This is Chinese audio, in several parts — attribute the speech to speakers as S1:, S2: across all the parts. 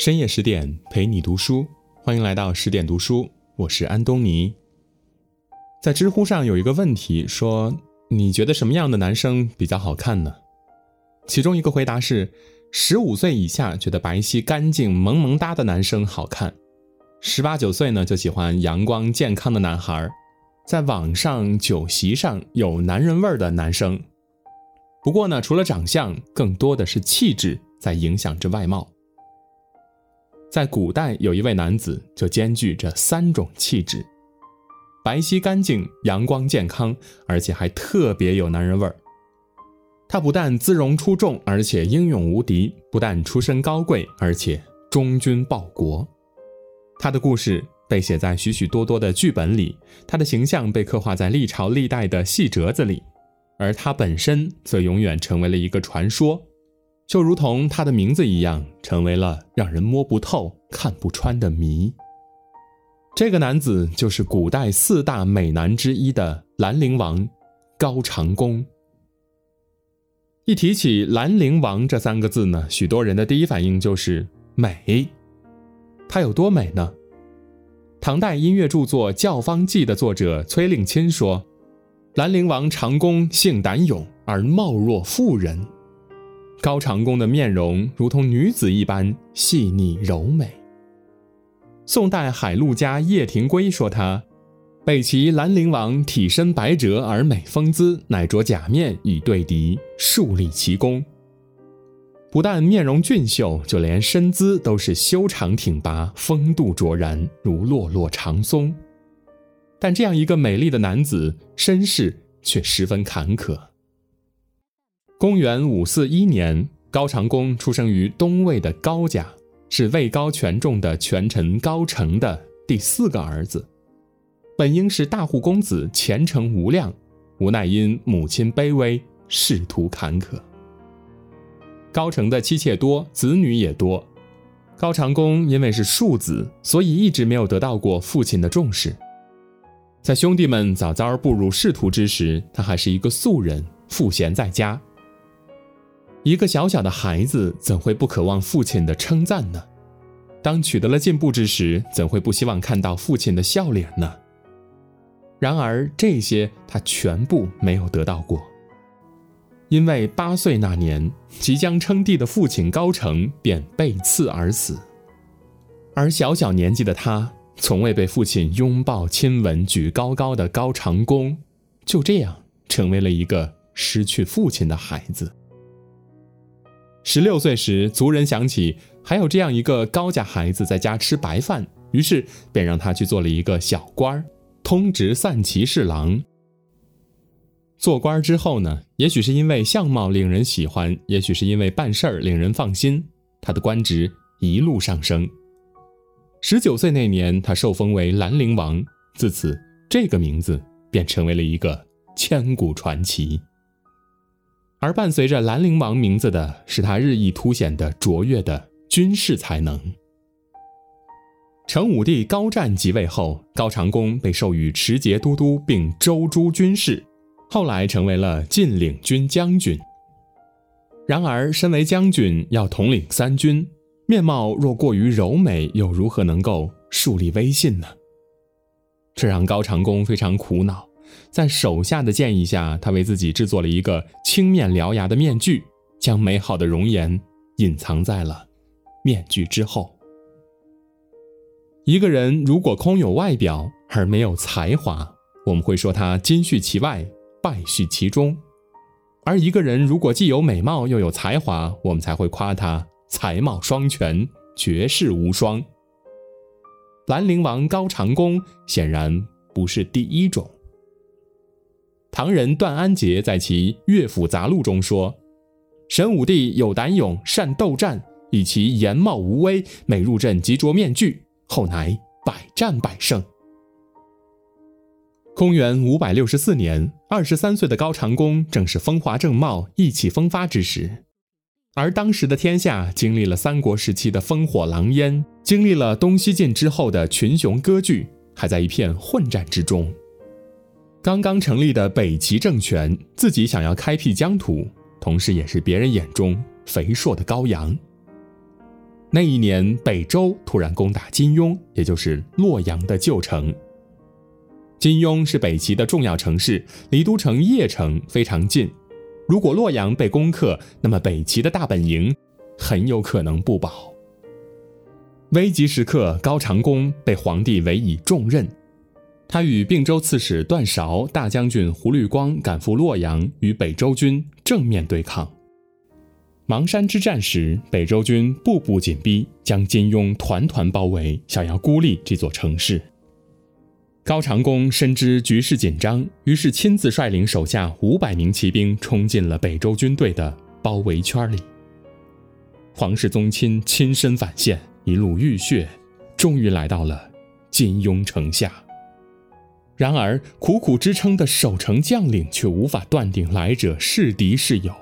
S1: 深夜十点陪你读书，欢迎来到十点读书，我是安东尼。在知乎上有一个问题说：“你觉得什么样的男生比较好看呢？”其中一个回答是：十五岁以下觉得白皙干净萌萌哒的男生好看，十八九岁呢就喜欢阳光健康的男孩，在网上酒席上有男人味儿的男生。不过呢，除了长相，更多的是气质在影响着外貌。在古代，有一位男子就兼具这三种气质：白皙干净、阳光健康，而且还特别有男人味儿。他不但姿容出众，而且英勇无敌；不但出身高贵，而且忠君报国。他的故事被写在许许多多的剧本里，他的形象被刻画在历朝历代的戏折子里，而他本身则永远成为了一个传说。就如同他的名字一样，成为了让人摸不透、看不穿的谜。这个男子就是古代四大美男之一的兰陵王高长恭。一提起兰陵王这三个字呢，许多人的第一反应就是美。他有多美呢？唐代音乐著作《教坊记》的作者崔令钦说：“兰陵王长恭性胆勇，而貌若妇人。”高长恭的面容如同女子一般细腻柔美。宋代海陆家叶廷圭说他：“北齐兰陵王体身白折而美风姿，乃着假面以对敌，树立奇功。不但面容俊秀，就连身姿都是修长挺拔，风度卓然，如落落长松。但这样一个美丽的男子，身世却十分坎坷。”公元五四一年，高长恭出生于东魏的高家，是位高权重的权臣高澄的第四个儿子。本应是大户公子，前程无量，无奈因母亲卑微，仕途坎坷。高澄的妻妾多，子女也多。高长恭因为是庶子，所以一直没有得到过父亲的重视。在兄弟们早早步入仕途之时，他还是一个素人，赋闲在家。一个小小的孩子怎会不渴望父亲的称赞呢？当取得了进步之时，怎会不希望看到父亲的笑脸呢？然而这些他全部没有得到过，因为八岁那年，即将称帝的父亲高澄便被刺而死，而小小年纪的他，从未被父亲拥抱亲吻、举高高的高长恭，就这样成为了一个失去父亲的孩子。十六岁时，族人想起还有这样一个高家孩子在家吃白饭，于是便让他去做了一个小官儿，通直散骑侍郎。做官之后呢，也许是因为相貌令人喜欢，也许是因为办事儿令人放心，他的官职一路上升。十九岁那年，他受封为兰陵王，自此这个名字便成为了一个千古传奇。而伴随着兰陵王名字的是他日益凸显的卓越的军事才能。成武帝高湛即位后，高长恭被授予持节都督并州诸军事，后来成为了晋领军将军。然而，身为将军要统领三军，面貌若过于柔美，又如何能够树立威信呢？这让高长恭非常苦恼。在手下的建议下，他为自己制作了一个青面獠牙的面具，将美好的容颜隐藏在了面具之后。一个人如果空有外表而没有才华，我们会说他金絮其外，败絮其中；而一个人如果既有美貌又有才华，我们才会夸他才貌双全，绝世无双。兰陵王高长恭显然不是第一种。唐人段安杰在其《乐府杂录》中说：“神武帝有胆勇，善斗战，以其颜貌无威，每入阵即着面具，后乃百战百胜。”公元五百六十四年，二十三岁的高长恭正是风华正茂、意气风发之时，而当时的天下经历了三国时期的烽火狼烟，经历了东西晋之后的群雄割据，还在一片混战之中。刚刚成立的北齐政权，自己想要开辟疆土，同时也是别人眼中肥硕的羔羊。那一年，北周突然攻打金庸，也就是洛阳的旧城。金庸是北齐的重要城市，离都城邺城非常近。如果洛阳被攻克，那么北齐的大本营很有可能不保。危急时刻，高长恭被皇帝委以重任，他与并州刺史段韶、大将军胡律光赶赴洛阳，与北周军正面对抗。邙山之战时，北周军步步紧逼，将金庸团团包围，想要孤立这座城市。高长恭深知局势紧张，于是亲自率领手下五百名骑兵冲进了北周军队的包围圈里。皇室宗亲亲身返现，一路浴血，终于来到了金庸城下。然而，苦苦支撑的守城将领却无法断定来者是敌是友。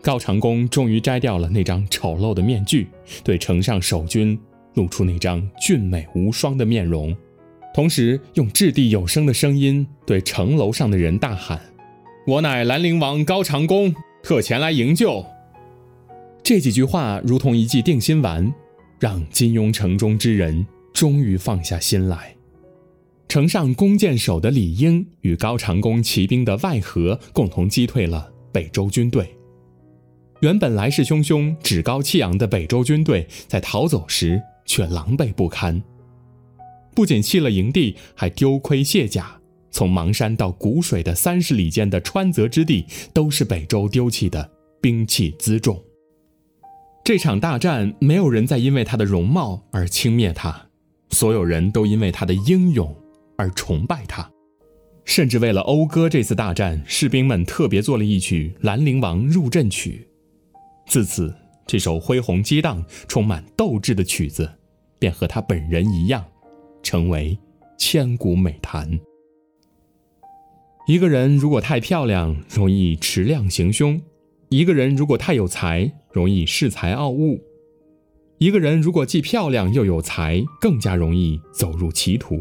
S1: 高长恭终于摘掉了那张丑陋的面具，对城上守军露出那张俊美无双的面容，同时用掷地有声的声音对城楼上的人大喊：“我乃兰陵王高长恭，特前来营救。”这几句话如同一剂定心丸，让金庸城中之人终于放下心来。城上弓箭手的李英与高长恭骑兵的外合共同击退了北周军队。原本来势汹汹、趾高气扬的北周军队，在逃走时却狼狈不堪，不仅弃了营地，还丢盔卸甲。从邙山到谷水的三十里间的川泽之地，都是北周丢弃的兵器辎重。这场大战，没有人再因为他的容貌而轻蔑他，所有人都因为他的英勇而崇拜他。甚至为了讴歌这次大战，士兵们特别做了一曲《兰陵王入阵曲》。自此，这首恢宏激荡、充满斗志的曲子，便和他本人一样，成为千古美谈。一个人如果太漂亮，容易持量行凶；一个人如果太有才，容易恃才傲物；一个人如果既漂亮又有才，更加容易走入歧途。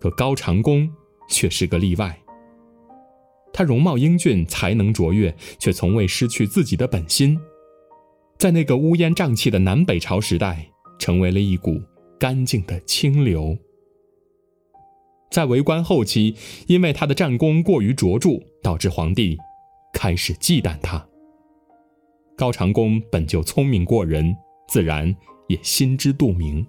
S1: 可高长恭却是个例外。他容貌英俊，才能卓越，却从未失去自己的本心，在那个乌烟瘴气的南北朝时代，成为了一股干净的清流。在为官后期，因为他的战功过于卓著，导致皇帝开始忌惮他。高长恭本就聪明过人，自然也心知肚明。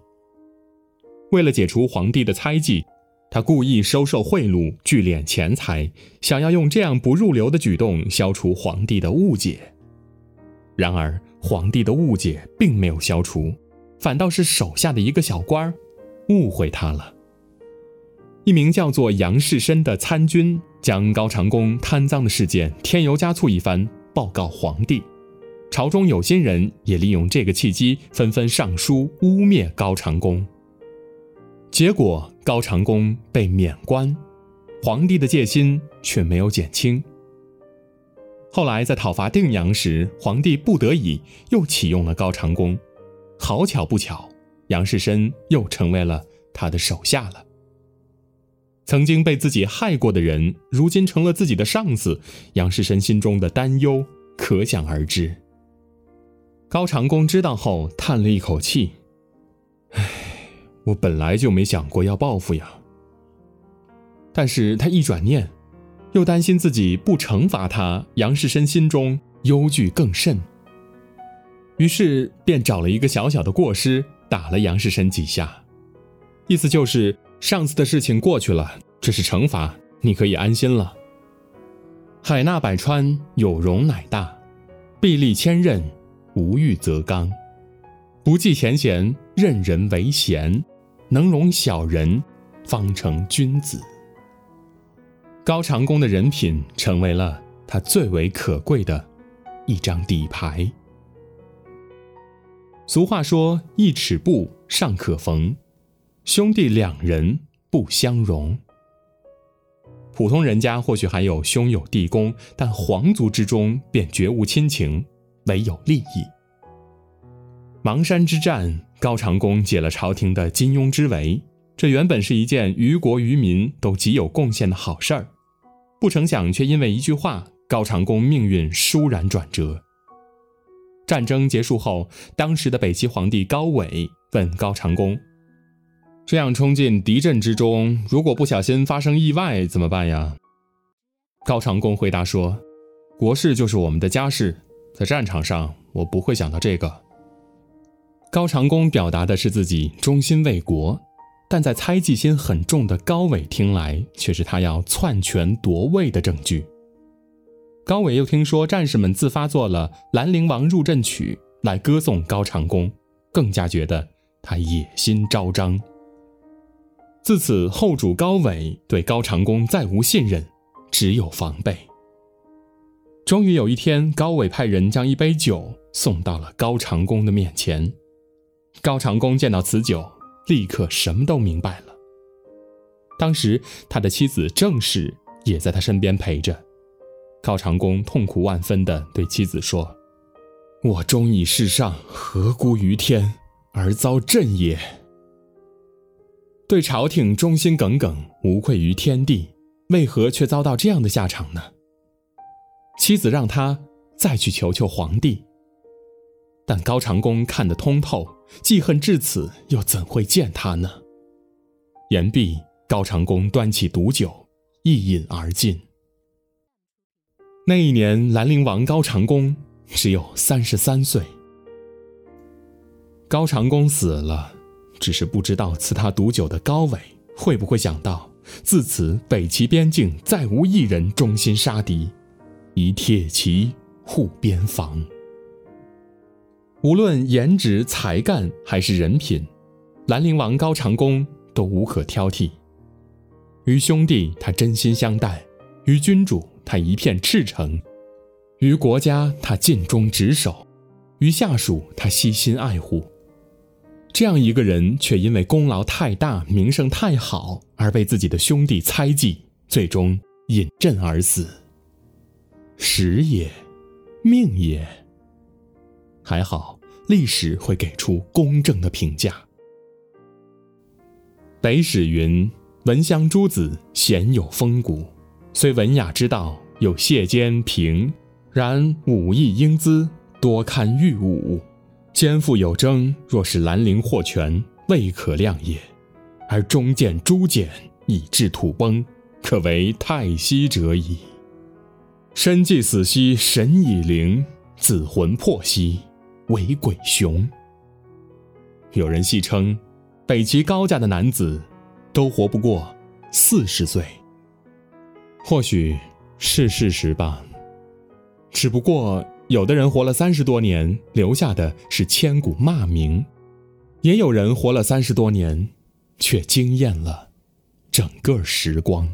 S1: 为了解除皇帝的猜忌。他故意收受贿赂，聚敛钱财，想要用这样不入流的举动消除皇帝的误解。然而，皇帝的误解并没有消除，反倒是手下的一个小官儿误会他了。一名叫做杨士深的参军将高长恭贪赃的事件添油加醋一番，报告皇帝。朝中有心人也利用这个契机，纷纷上书污蔑高长恭。结果高长恭被免官，皇帝的戒心却没有减轻。后来在讨伐定阳时，皇帝不得已又启用了高长恭，好巧不巧，杨士深又成为了他的手下了。曾经被自己害过的人，如今成了自己的上司，杨士深心中的担忧可想而知。高长恭知道后叹了一口气，我本来就没想过要报复呀，但是他一转念，又担心自己不惩罚他，杨世深心中忧惧更甚，于是便找了一个小小的过失，打了杨世深几下，意思就是上次的事情过去了，这是惩罚，你可以安心了。海纳百川，有容乃大；壁立千仞，无欲则刚。不计前嫌，任人唯贤。能容小人，方成君子。高长恭的人品成为了他最为可贵的一张底牌。俗话说：“一尺布尚可缝，兄弟两人不相容。”普通人家或许还有兄友弟恭，但皇族之中便绝无亲情，唯有利益。邙山之战。高长恭解了朝廷的金庸之围，这原本是一件于国于民都极有贡献的好事儿，不成想却因为一句话，高长恭命运倏然转折。战争结束后，当时的北齐皇帝高纬问高长恭：“这样冲进敌阵之中，如果不小心发生意外怎么办呀？”高长恭回答说：“国事就是我们的家事，在战场上我不会想到这个。”高长恭表达的是自己忠心为国，但在猜忌心很重的高纬听来，却是他要篡权夺位的证据。高纬又听说战士们自发做了《兰陵王入阵曲》来歌颂高长恭，更加觉得他野心昭彰。自此，后主高纬对高长恭再无信任。只有防备。终于有一天，高纬派人将一杯酒送到了高长恭的面前。高长恭见到此酒，立刻什么都明白了。当时他的妻子郑氏也在他身边陪着。高长恭痛苦万分地对妻子说：“我忠以世上，何辜于天，而遭朕也？对朝廷忠心耿耿，无愧于天地。”为何却遭到这样的下场呢？妻子让他再去求求皇帝，但高长恭看得通透，记恨至此，又怎会见他呢？言毕，高长恭端起毒酒，一饮而尽。那一年，兰陵王高长恭只有三十三岁。高长恭死了，只是不知道赐他毒酒的高纬会不会想到。自此，北齐边境再无一人忠心杀敌，以铁骑护边防。无论颜值、才干还是人品，兰陵王高长恭都无可挑剔。于兄弟，他真心相待；于君主，他一片赤诚；于国家，他尽忠职守；于下属，他悉心爱护。这样一个人，却因为功劳太大、名声太好，而被自己的兄弟猜忌，最终饮鸩而死。时也，命也。还好，历史会给出公正的评价。北史云：“闻香诸子鲜有风骨，虽文雅之道有谢坚平，然武艺英姿多堪御武。”肩负有征，若是兰陵获权，未可量也；而中见诛简，以致土崩，可为太息者矣。身既死兮神已灵，子魂魄兮为鬼雄。有人戏称，北齐高家的男子，都活不过四十岁。或许是事实吧，只不过。有的人活了三十多年，留下的是千古骂名；也有人活了三十多年，却惊艳了整个时光。